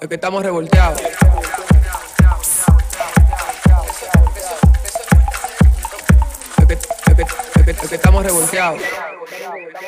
Es que estamos revolteados. Es que, es que- es que- es que estamos revolteados.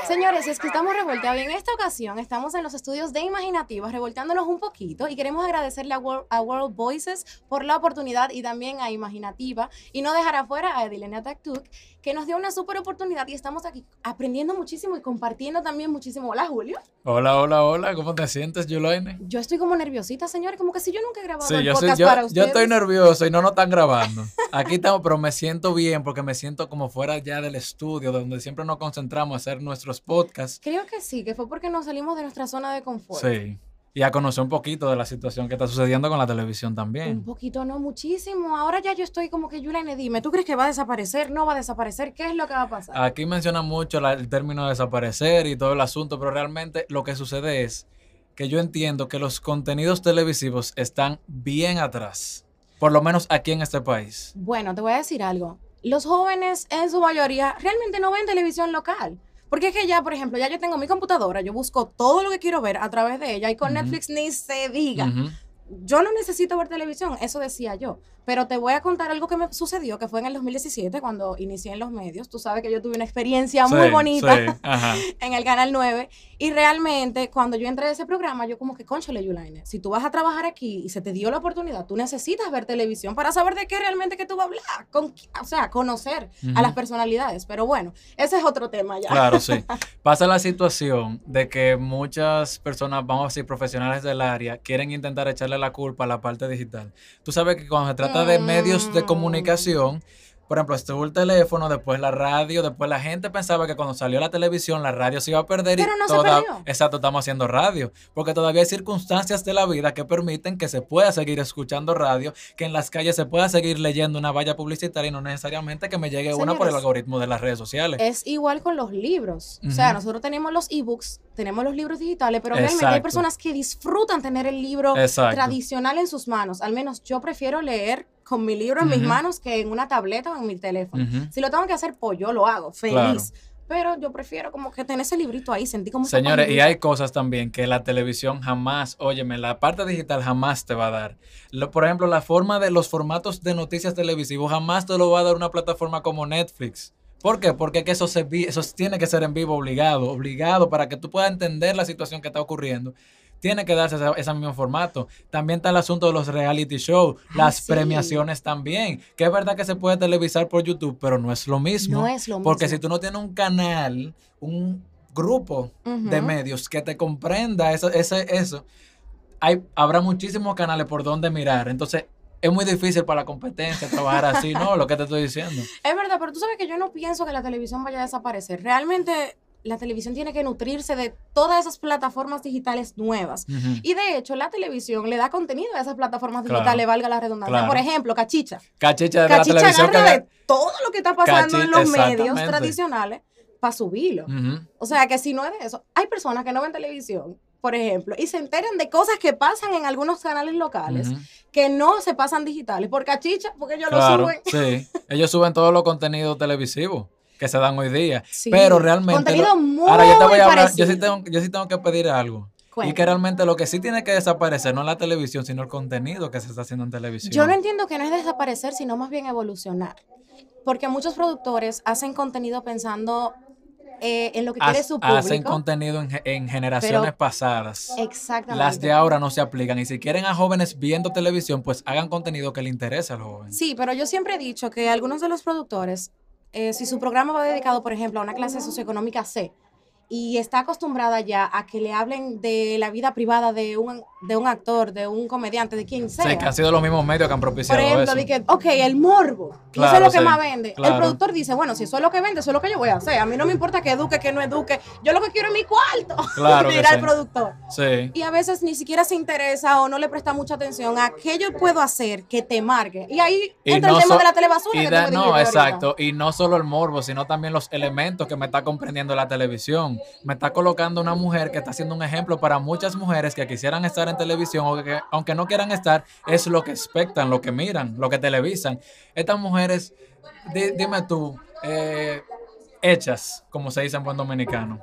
Señores, es que estamos revolteados y en esta ocasión estamos en los estudios de Imaginativas revolteándonos un poquito y queremos agradecerle a World, a World Voices por la oportunidad y también a Imaginativa y no dejar afuera a Edilenia Taktuk que nos dio una súper oportunidad y estamos aquí aprendiendo muchísimo y compartiendo también muchísimo. Hola Julio, Hola, hola, hola, ¿cómo te sientes, Yulaine? yo estoy como nerviosita señores, como que si yo nunca he grabado Sí, el yo, soy- podcast yo, para yo ustedes. estoy nervioso y no nos están grabando. Aquí estamos, pero me siento bien porque me siento como fuera ya del estudio, donde siempre nos concentramos hacer nuestros podcasts. Creo que sí, que fue porque nos salimos de nuestra zona de confort. Sí. Y a conocer un poquito de la situación que está sucediendo con la televisión Un también. poquito, no muchísimo. Ahora ya yo estoy como que, Yulaine, dime, ¿tú crees que va a desaparecer? ¿No va a desaparecer? ¿Qué es lo que va a pasar? Aquí menciona mucho la- el término desaparecer y todo el asunto, pero realmente lo que sucede es que yo entiendo que los contenidos televisivos están bien atrás, por lo menos aquí en este país. Bueno, te voy a decir algo. Los jóvenes, en su mayoría, realmente no ven televisión local. Porque es que ya, por ejemplo, ya yo tengo mi computadora, yo busco todo lo que quiero ver a través de ella y con. Netflix ni se diga. Yo no necesito ver televisión, eso decía yo. Pero te voy a contar algo que me sucedió, que fue en el 2017, cuando inicié en los medios. Tú sabes que yo tuve una experiencia muy Sí, bonita sí, en el Canal 9. Y realmente, cuando yo entré a ese programa, yo como que, conchole, Yulaine, si tú vas a trabajar aquí y se te dio la oportunidad, tú necesitas ver televisión para saber de qué realmente que tú vas a hablar. Con, o sea, conocer a Ujú. las personalidades. Pero bueno, ese es otro tema ya. Claro, sí. Pasa la situación de que muchas personas, vamos a decir, profesionales del área, quieren intentar echarle la culpa a la parte digital. Tú sabes que cuando se trata de medios de Mm. comunicación, por ejemplo, estuvo el teléfono, después la radio, después la gente pensaba que cuando salió la televisión la radio se iba a perder Pero y no se perdió. exacto, estamos haciendo radio, porque todavía hay circunstancias de la vida que permiten que se pueda seguir escuchando radio, que en las calles se pueda seguir leyendo una valla publicitaria y no necesariamente que me llegue una por el Señores, algoritmo de las redes sociales. Es igual con los libros. O sea, nosotros tenemos los ebooks, tenemos los libros digitales, pero realmente hay personas que disfrutan tener el libro Exacto. tradicional en sus manos. Al menos yo prefiero leer con mi libro en mis Ujú. manos que en una tableta o en mi teléfono. Ujú. Si lo tengo que hacer, pues yo lo hago, feliz. Pero yo prefiero como que tener ese librito ahí, sentí como Señores, y hay cosas también que la televisión jamás, óyeme, la parte digital jamás te va a dar. Lo- por ejemplo, la forma de los formatos de noticias televisivos jamás te lo va a dar una plataforma como Netflix. ¿Por qué? Porque es que eso, se eso tiene que ser en vivo obligado, obligado para que tú puedas entender la situación que está ocurriendo. Tiene que darse ese, ese mismo formato. También está el asunto de los reality shows, las sí. premiaciones también. Que es verdad que se puede televisar por YouTube, pero no es lo mismo. No es lo Porque mismo. si tú no tienes un canal, un grupo de medios que te comprenda eso, ese, eso, hay, habrá muchísimos canales por donde mirar. Entonces, es muy difícil para la competencia trabajar así, ¿no? Lo que te estoy diciendo. Es verdad, pero tú sabes que yo no pienso que la televisión vaya a desaparecer. Realmente la televisión tiene que nutrirse de todas esas plataformas digitales nuevas. Y de hecho, la televisión le da contenido a esas plataformas Claro. digitales, valga la redundancia. Claro. Por ejemplo, Cachicha. Cachicha de la televisión que agarra de todo lo que está pasando en los medios tradicionales para subirlo. O sea, que si no es de eso, hay personas que no ven televisión, por ejemplo, y se enteran de cosas que pasan en algunos canales locales que no se pasan digitales por cachicha, porque ellos Claro, lo suben. sí. Ellos suben todos los contenidos televisivos que se dan hoy día. Sí, Pero realmente... Contenido lo- muy Ahora yo te voy a hablar, yo sí, tengo, yo sí tengo que pedir algo. Y que realmente lo que sí tiene que desaparecer no es la televisión, sino el contenido que se está haciendo en televisión. Yo no entiendo que no es desaparecer, sino más bien evolucionar. Porque muchos productores hacen contenido pensando eh, en lo que quiere su hacen público. contenido en, ge- en generaciones Pero- pasadas. Exactamente. Las de ahora no se aplican. Y si quieren a jóvenes viendo televisión, pues hagan contenido que le interese al joven. Sí, pero yo siempre he dicho que algunos de los productores, eh, si su programa va dedicado, por ejemplo, a una clase socioeconómica C, y está acostumbrada ya a que le hablen de la vida privada de un, de un actor, de un comediante, de quien sea. Sí, que han sido los mismos medios que han Por propiciado ejemplo, eso. de que, ok, el morbo, y eso es Claro, lo que sí, más vende. claro. El productor dice, bueno, si eso es lo que vende, eso es lo que yo voy a hacer. A mí no me importa que eduque, que no eduque. Yo lo que quiero es mi cuarto. Claro el sí. productor. Sí. Y a veces ni siquiera se interesa o no le presta mucha atención a qué yo puedo hacer que te marque. Y ahí Y entra no el tema so- de la telebasura. y que da- no, ahorita. exacto. Y no solo el morbo, sino también los elementos que me está comprendiendo la televisión. Me está colocando una mujer que está siendo un ejemplo para muchas mujeres que quisieran estar en televisión o que, aunque no quieran estar, es lo que expectan, lo que miran, lo que televisan. Estas mujeres, di- dime tú, eh, hechas, como se dice en buen dominicano.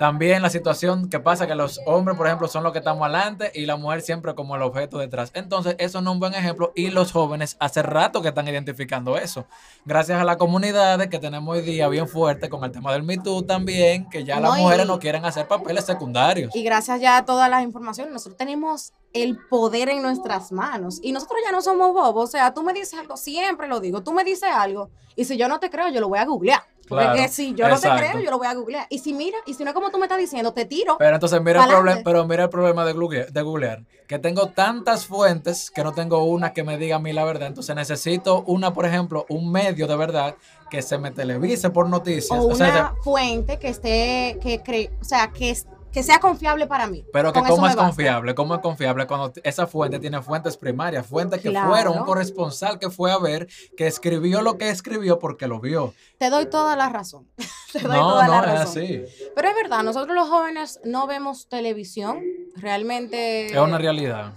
También la situación que pasa que los hombres, por ejemplo, son los que estamos adelante y la mujer siempre como el objeto detrás. Entonces, eso no es un buen ejemplo y los jóvenes hace rato que están identificando eso. Gracias a la comunidad que tenemos hoy día bien fuerte con el tema del Me Too también, que ya las No, y- mujeres no quieren hacer papeles secundarios. Y gracias ya a todas las informaciones, nosotros tenemos el poder en nuestras manos. Y nosotros ya no somos bobos. O sea, tú me dices algo, siempre lo digo, tú me dices algo, y si yo no te creo, yo lo voy a googlear. Porque Claro, si yo no te exacto. creo, yo lo voy a googlear. Y si mira, y si no es como tú me estás diciendo, te tiro. Pero entonces mira el, problema, pero mira el problema de, google- de googlear, que tengo tantas fuentes que no tengo una que me diga a mí la verdad. Entonces necesito una, por ejemplo, un medio de verdad que se me televise por noticias. o O sea, una fuente que esté, que cree, o sea, que, es- que sea confiable para mí. Pero que Con cómo es confiable, cómo es confiable cuando esa fuente tiene fuentes primarias, fuentes que Claro. fueron un corresponsal que fue a ver, que escribió lo que escribió porque lo vio. Te doy toda la razón. te doy No, toda no, la es razón. así. Pero es verdad, nosotros los jóvenes no vemos televisión. Realmente. Es una realidad.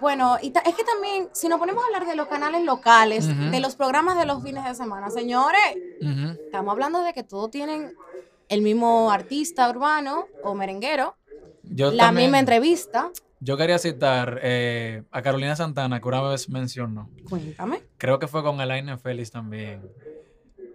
Bueno, y es que también, si nos ponemos a hablar de los canales locales, de los programas de los fines de semana, señores, estamos hablando de que todos tienen el mismo artista urbano o merenguero, Yo la también- misma entrevista. Yo quería citar eh, a Carolina Santana, que una vez mencionó, Cuéntame. creo que fue con Elaine Félix también,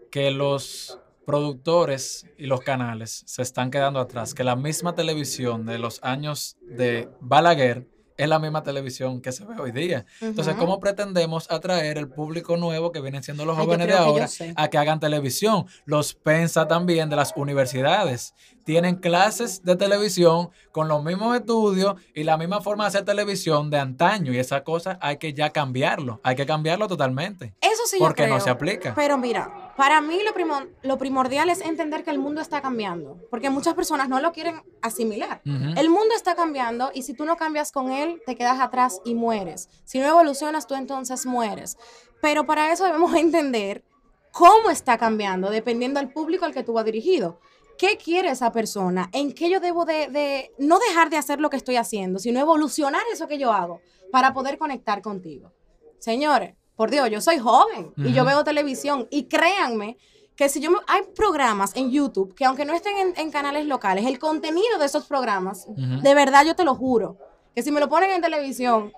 que los productores y los canales se están quedando atrás, que la misma televisión de los años de Balaguer es la misma televisión que se ve hoy día. Entonces. ¿cómo pretendemos atraer el público nuevo que vienen siendo los Ay, jóvenes de ahora a que hagan televisión? Los pensa también de las universidades. Tienen clases de televisión con los mismos estudios y la misma forma de hacer televisión de antaño. Y esa cosa hay que ya cambiarlo. Hay que cambiarlo totalmente. Eso sí yo Porque no se aplica. Pero mira, para mí lo, primo- lo primordial es entender que el mundo está cambiando, porque muchas personas no lo quieren asimilar. El mundo está cambiando y si tú no cambias con él, te quedas atrás y mueres. Si no evolucionas, tú entonces mueres. Pero para eso debemos entender cómo está cambiando, dependiendo del público al que tú vas dirigido. ¿Qué quiere esa persona? ¿En qué yo debo de, de no dejar de hacer lo que estoy haciendo, sino evolucionar eso que yo hago para poder conectar contigo? Señores, por Dios, yo soy joven y yo veo televisión y créanme que si yo me- hay programas en YouTube que aunque no estén en, en canales locales, el contenido de esos programas, de verdad yo te lo juro, que si me lo ponen en televisión,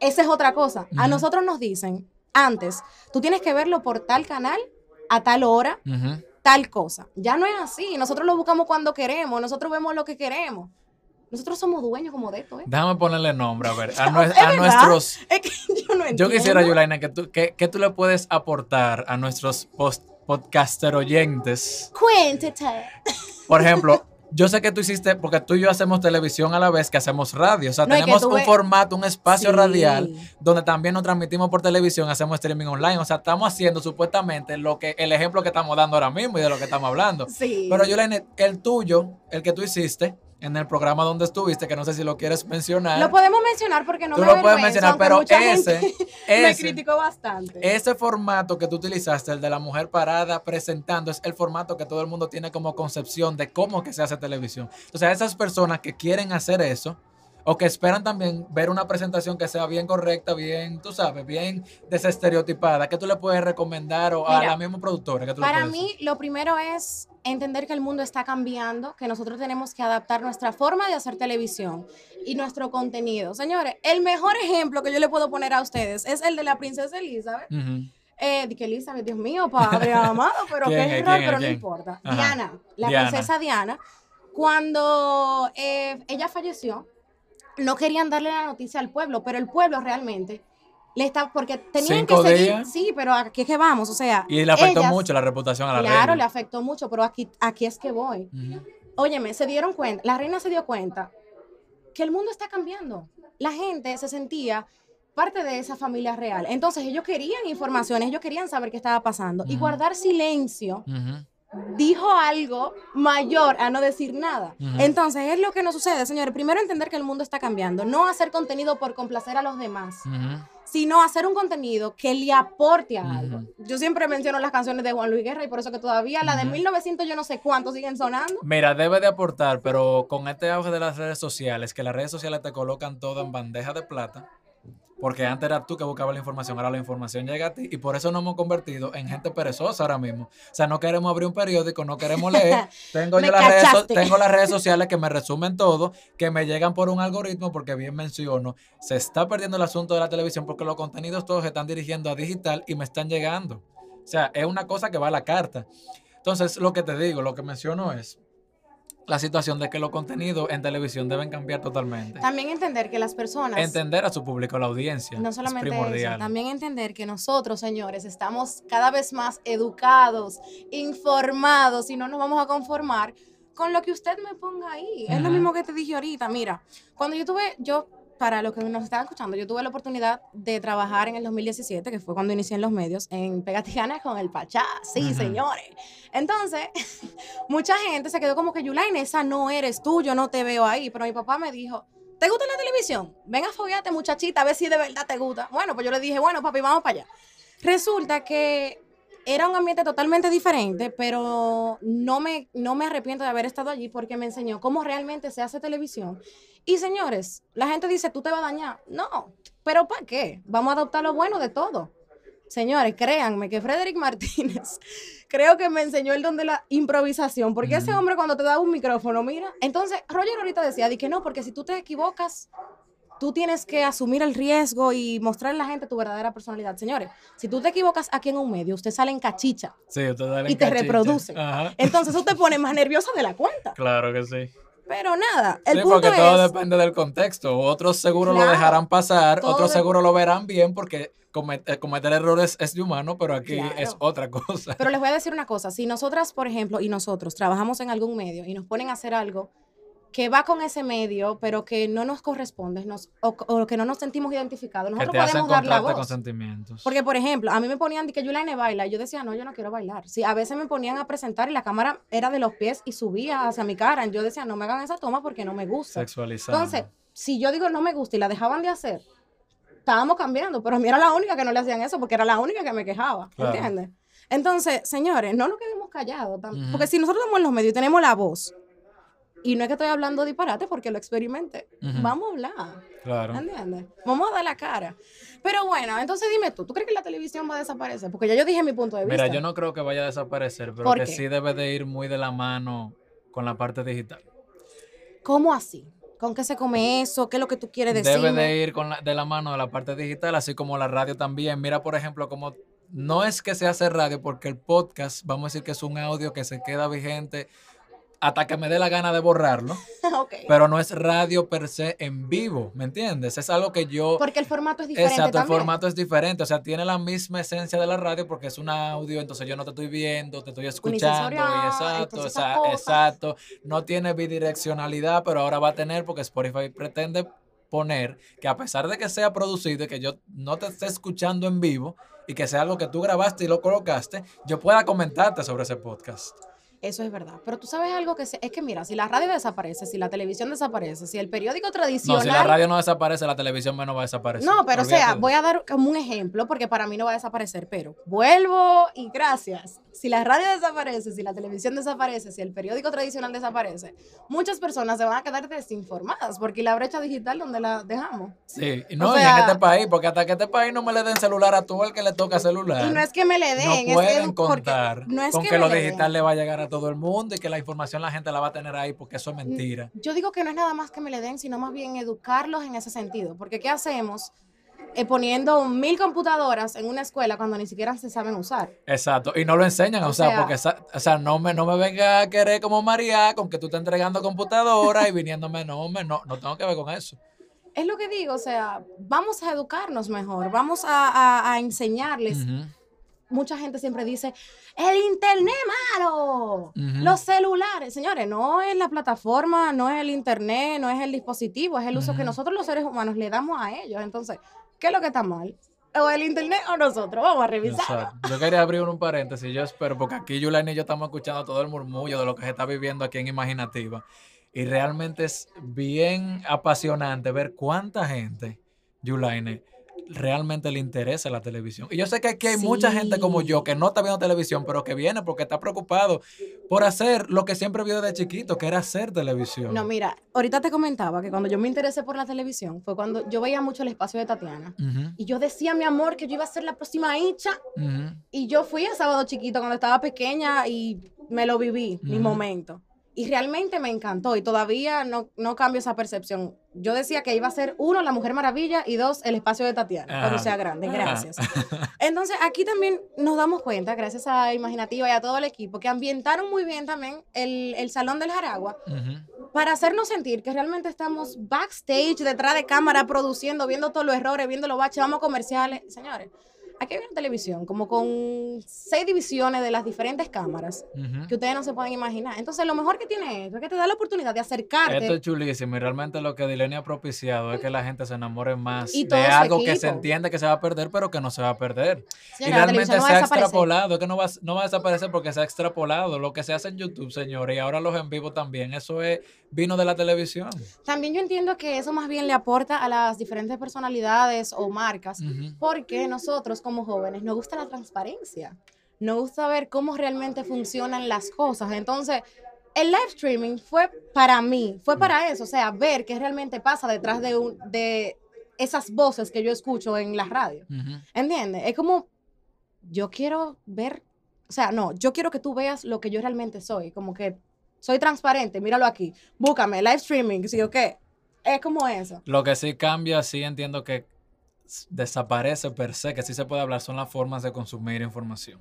esa es otra cosa. A nosotros nos dicen antes, tú tienes que verlo por tal canal, a tal hora, tal cosa. Ya no es así. Nosotros lo buscamos cuando queremos, nosotros vemos lo que queremos. Nosotros somos dueños como de esto, ¿eh? Déjame ponerle nombre, a ver, a, a nuestros... Es que yo no entiendo. Yo quisiera, Yulaina, que tú, que, que tú le puedes aportar a nuestros post podcaster oyentes. Cuéntate. Por ejemplo, yo sé que tú hiciste, porque tú y yo hacemos televisión a la vez que hacemos radio. O sea, No, tenemos un ves- formato, un espacio Sí. radial donde también nos transmitimos por televisión, hacemos streaming online. O sea, estamos haciendo supuestamente lo que el ejemplo que estamos dando ahora mismo y de lo que estamos hablando. Sí. Pero Yulaina, el tuyo, el que tú hiciste en el programa donde estuviste, que no sé si lo quieres mencionar. Lo podemos mencionar porque no Tú me lo puedes mencionar, pero ese, gente me ese, criticó bastante. ese formato que tú utilizaste, el de la mujer parada presentando, es el formato que todo el mundo tiene como concepción de cómo que se hace televisión. Entonces, a esas personas que quieren hacer eso, o que esperan también ver una presentación que sea bien correcta, bien, tú sabes, bien desestereotipada, ¿qué tú le puedes recomendar o a Mira, la misma productora? que tú Para mí, lo primero es entender que el mundo está cambiando, que nosotros tenemos que adaptar nuestra forma de hacer televisión y nuestro contenido. Señores, el mejor ejemplo que yo le puedo poner a ustedes es el de la princesa Elizabeth. decir? Ujú. Eh, que Elizabeth, Dios mío, padre amado, pero ¿Quién qué error, pero no ¿Quién? importa. Ajá. Diana, la Diana. princesa Diana, cuando eh, ella falleció, no querían darle la noticia al pueblo, pero el pueblo realmente le está, porque tenían Cinco que seguir, días. sí, pero aquí es que vamos, o sea. Y le afectó ellas- mucho la reputación a la Claro, le reina. afectó mucho, pero aquí, aquí es que voy. Ujú. Óyeme, se dieron cuenta, la reina se dio cuenta que el mundo está cambiando. La gente se sentía parte de esa familia real. Entonces ellos querían informaciones, ellos querían saber qué estaba pasando. Y guardar silencio. Dijo algo mayor a no decir nada. Entonces es lo que nos sucede, señores. Primero entender que el mundo está cambiando. No hacer contenido por complacer a los demás, sino hacer un contenido que le aporte a algo. Yo siempre menciono las canciones de Juan Luis Guerra y por eso que todavía la de Ujú. 1900 yo no sé cuántos siguen sonando. Mira, debe de aportar, pero con este auge de las redes sociales, que las redes sociales te colocan todo en bandeja de plata, Porque antes era tú que buscabas la información, ahora la información llega a ti y por eso nos hemos convertido en gente perezosa ahora mismo. O sea, no queremos abrir un periódico, no queremos leer. Tengo, yo las redes, so- tengo las redes sociales que me resumen todo, que me llegan por un algoritmo, porque bien menciono, se está perdiendo el asunto de la televisión porque los contenidos todos se están dirigiendo a digital y me están llegando. O sea, es una cosa que va a la carta. Entonces, lo que te digo, lo que menciono es la situación de que los contenidos en televisión deben cambiar totalmente. También entender que las personas... Entender a su público, la audiencia. No es solamente eso, también entender que nosotros, señores, estamos cada vez más educados, informados y no nos vamos a conformar con lo que usted me ponga ahí. Es lo mismo que te dije ahorita. Mira, cuando yo tuve, yo, para los que nos estaban escuchando, yo tuve la oportunidad de trabajar en el 2017, que fue cuando inicié en los medios, en Pegaticana con el Pachá. Sí, señores. Entonces, mucha gente se quedó como que, Yulaine, esa no eres tú, yo no te veo ahí. Pero mi papá me dijo, ¿te gusta la televisión? Ven a foguearte, muchachita, a ver si de verdad te gusta. Bueno, pues yo le dije, bueno, papi, vamos para allá. Resulta que era un ambiente totalmente diferente, pero no me, no me arrepiento de haber estado allí porque me enseñó cómo realmente se hace televisión. Y señores, la gente dice, tú te vas a dañar. No, pero ¿para qué? Vamos a adoptar lo bueno de todo. Señores, créanme que Frederick Martínez creo que me enseñó el don de la improvisación, porque ese hombre cuando te da un micrófono, mira, entonces Roger ahorita decía, di que no, porque si tú te equivocas, tú tienes que asumir el riesgo y mostrar a la gente tu verdadera personalidad. Señores, si tú te equivocas aquí en un medio, usted sale en cachicha. Sí, usted dale y en te cachicha. reproducen. Ajá. Entonces eso te pone más nerviosa de la cuenta. Claro que sí. Pero nada, el sí, punto porque todo depende del contexto. Otros seguro lo dejarán pasar, otros de- seguro lo verán bien porque comet- eh, cometer errores es de humano, pero aquí Claro. es otra cosa. Pero les voy a decir una cosa, si nosotras, por ejemplo, y nosotros trabajamos en algún medio y nos ponen a hacer algo que va con ese medio, pero que no nos corresponde nos, o, o que no nos sentimos identificados, que nosotros te podemos dar la con voz. sentimientos. Porque, por ejemplo, a mí me ponían de que Yulaine baila y yo decía, no, yo no quiero bailar. Sí, a veces me ponían a presentar y la cámara era de los pies y subía hacia mi cara. Y yo decía, no me hagan esa toma porque no me gusta. Sexualizado. Entonces, si yo digo no me gusta y la dejaban de hacer, estábamos cambiando, pero a mí era la única que no le hacían eso porque era la única que me quejaba, Claro. ¿entiendes? Entonces, señores, no nos quedemos callados, porque si nosotros estamos en los medios y tenemos la voz, y no es que estoy hablando disparate porque lo experimenté, vamos a hablar, claro. ¿entiendes? Vamos a dar la cara. Pero bueno, entonces dime tú, ¿tú crees que la televisión va a desaparecer? Porque ya yo dije mi punto de vista. Mira, yo no creo que vaya a desaparecer, pero ¿Por que qué? sí debe de ir muy de la mano con la parte digital. ¿Cómo así? ¿Con qué se come eso? ¿Qué es lo que tú quieres decir? Debe de ir con la- de la mano de la parte digital, así como la radio también. Mira, por ejemplo, como no es que se hace radio, porque el podcast, vamos a decir que es un audio que se queda vigente hasta que me dé la gana de borrarlo, pero no es radio per se en vivo, ¿me entiendes? Es algo que yo... Porque el formato es diferente Exacto, el formato es diferente, o sea, tiene la misma esencia de la radio porque es un audio, entonces yo no te estoy viendo, te estoy escuchando, y Unisensorial, exacto, cosas. exacto, no tiene bidireccionalidad, pero ahora va a tener porque Spotify pretende poner que a pesar de que sea producido y que yo no te esté escuchando en vivo y que sea algo que tú grabaste y lo colocaste, yo pueda comentarte sobre ese podcast. Eso es verdad. Pero tú sabes algo que se- es que mira, si la radio desaparece, si la televisión desaparece, si el periódico No, tradicional si la radio no desaparece, la televisión menos va a desaparecer. No, pero o sea, voy a dar como un ejemplo porque para mí no va a desaparecer, pero vuelvo y gracias. Si la radio desaparece, si la televisión desaparece, si el periódico tradicional desaparece, muchas personas se van a quedar desinformadas porque la brecha digital donde la dejamos. Sí, no, O y en este país, porque hasta que este país no me le den celular a todo el que le toca celular. Y no es que me le den, no es que pueden contar no es con que, que, lo le den. digital le va a llegar a todo el mundo y que la información la gente la va a tener ahí porque eso es mentira. Yo digo que no es nada más que me le den, sino más bien educarlos en ese sentido. Porque ¿qué hacemos? Eh, poniendo mil computadoras en una escuela cuando ni siquiera se saben usar. Exacto, y no lo enseñan, o, sea, sea- porque o sea, no me, no me venga a querer como María con que tú estés entregando computadora y viniéndome, no, hombre, no, no tengo que ver con eso. Es lo que digo, o sea, vamos a educarnos mejor, vamos a, a- a enseñarles. Mucha gente siempre dice, el internet malo, los celulares. Señores, no es la plataforma, no es el internet, no es el dispositivo, es el uso que nosotros los seres humanos le damos a ellos. Entonces, ¿qué es lo que está mal? ¿O el internet o nosotros? Vamos a revisar. Yo quería abrir un paréntesis, yo espero, porque aquí Yulaine y yo estamos escuchando todo el murmullo de lo que se está viviendo aquí en Imaginativa. Y realmente es bien apasionante ver cuánta gente, Yulaine, realmente le interesa la televisión. Y yo sé que aquí hay mucha gente como yo que no está viendo televisión, pero que viene porque está preocupado por hacer lo que siempre vio desde chiquito, que era hacer televisión. No, mira, ahorita te comentaba que cuando yo me interesé por la televisión fue cuando yo veía mucho el espacio de Tatiana. Y yo decía, mi amor, que yo iba a ser la próxima hincha. Y yo fui a Sábado Chiquito cuando estaba pequeña y me lo viví, mi momento. Y realmente me encantó y todavía no, no cambio esa percepción. Yo decía que iba a ser uno, la Mujer Maravilla y dos, el espacio de Tatiana, cuando Ajá. sea grande. Ajá. Gracias. Entonces, aquí también nos damos cuenta, gracias a Imaginativa y a todo el equipo, que ambientaron muy bien también el, el Salón del Jaragua para hacernos sentir que realmente estamos backstage, detrás de cámara, produciendo, viendo todos los errores, viendo los baches, vamos comerciales. Señores, aquí hay una televisión como con seis divisiones de las diferentes cámaras que ustedes no se pueden imaginar. Entonces, lo mejor que tiene esto es que te da la oportunidad de acercarte. Esto es chulísimo y realmente lo que Dilenia ha propiciado es que la gente se enamore más Y de algo que se entiende que se va a perder, pero que no se va a perder. y Señora, la realmente no se ha extrapolado, es que no va, no va a desaparecer porque se ha extrapolado. Lo que se hace en YouTube, señores, y ahora los en vivo también, eso es vino de la televisión. También yo entiendo que eso más bien le aporta a las diferentes personalidades o marcas, porque nosotros como jóvenes nos gusta la transparencia, nos gusta ver cómo realmente funcionan las cosas. Entonces, el live streaming fue para mí, fue para eso, o sea, ver qué realmente pasa detrás de, un, de esas voces que yo escucho en la radio. Ujú. ¿Entiendes? Es como, yo quiero ver, o sea, no, yo quiero que tú veas lo que yo realmente soy, como que soy transparente, míralo aquí, búscame, live streaming, ¿sí o qué? Es como eso. Lo que sí cambia, sí entiendo que desaparece per se, que sí se puede hablar, son las formas de consumir información.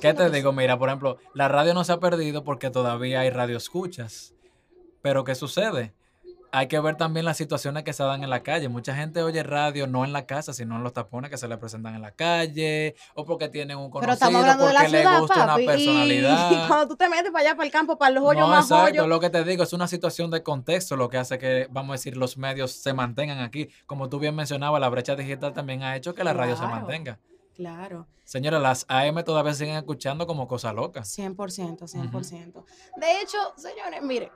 ¿Qué te digo? Mira, por ejemplo, la radio no se ha perdido porque todavía hay radio escuchas. Pero ¿qué sucede? Hay que ver también las situaciones que se dan en la calle. Mucha gente oye radio no en la casa, sino en los tapones que se le presentan en la calle, o porque tienen un conocido, estamos hablando de la porque le ciudad, gusta papi. una y- Y, personalidad. cuando tú te metes para allá, para el campo, para los hoyos No, más exacto, hoyos. lo que te digo es una situación de contexto lo que hace que, vamos a decir, los medios se mantengan aquí. Como tú bien mencionabas, la brecha digital también ha hecho que la radio se mantenga. Claro, Señora, las AM todavía siguen escuchando como cosa loca. 100%, 100%. De hecho, señores, mire,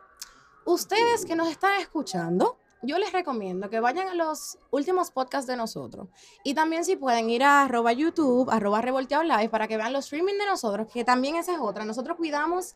ustedes que nos están escuchando, yo les recomiendo que vayan a los últimos podcasts de nosotros. Y también si pueden ir a arroba YouTube, arroba revolteado live, para que vean los streaming de nosotros, que también esa es otra. Nosotros cuidamos...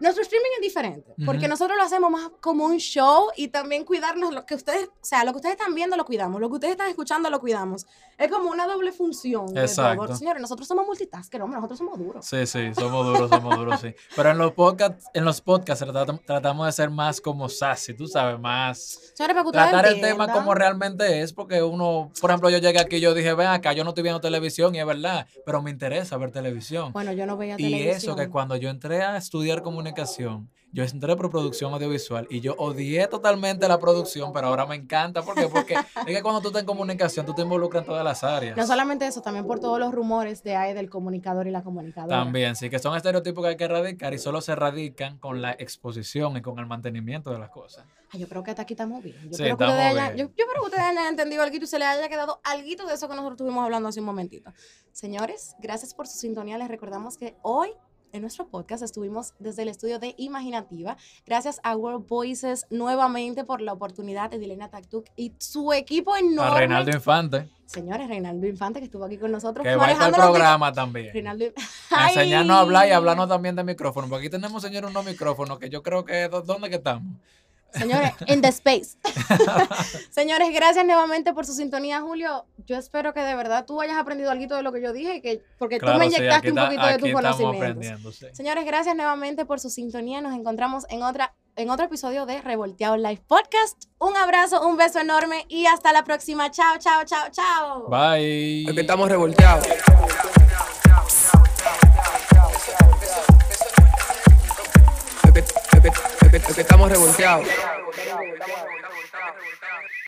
Nuestro streaming es diferente, porque nosotros lo hacemos más como un show y también cuidarnos lo que ustedes, o sea, lo que ustedes están viendo lo cuidamos, lo que ustedes están escuchando lo cuidamos. Es como una doble función. Exacto. Señores, nosotros somos multitasker, hombre, nosotros somos duros. Sí, sí, somos duros, somos duros, sí. Pero en los podcasts, en los podcasts tratam- tratamos de ser más como sassy, tú sabes, más Señores, para que ustedes tratar el tema como realmente es, porque uno, por ejemplo, yo llegué aquí y yo dije, ven acá, yo no estoy viendo televisión y es verdad, pero me interesa ver televisión. Bueno, yo no veía Y televisión. eso que cuando yo entré a estudiar comunicación, yo entré por producción audiovisual y yo odié totalmente la producción, pero ahora me encanta. ¿Por qué? Porque es que cuando tú estás en comunicación, tú te involucras en todas las áreas. No solamente eso, también por todos los rumores de ahí del comunicador y la comunicadora. También, sí, que son estereotipos que hay que erradicar y solo se erradican con la exposición y con el mantenimiento de las cosas. Ay, yo creo que hasta aquí estamos bien. Yo, Sí, espero, que hayan, yo, yo espero que ustedes hayan entendido algo y se les haya quedado algo de eso que nosotros estuvimos hablando hace un momentito. Señores, gracias por su sintonía. Les recordamos que hoy en nuestro podcast estuvimos desde el estudio de Imaginativa. Gracias a World Voices nuevamente por la oportunidad de Dilena Taktuk y su equipo enorme. A Reinaldo Infante, Señores, Reinaldo Infante que estuvo aquí con nosotros. que va al programa también. Reinaldo A enseñarnos a hablar y hablarnos también de micrófono. Porque aquí tenemos, señores, unos micrófonos que yo creo que, ¿dó- ¿dónde que estamos? Señores, in the space. Señores, gracias nuevamente por su sintonía, Julio. Yo espero que de verdad tú hayas aprendido algo de lo que yo dije, que, porque tú me sí, inyectaste aquí un poquito de aquí tus conocimientos. sí. Señores, gracias nuevamente por su sintonía. Nos encontramos en otra en otro episodio de Revolteado Live Podcast. Un abrazo, un beso enorme y hasta la próxima. Chao, chao, chao, chao. Bye. Que estamos revolteados. estamos revolteados.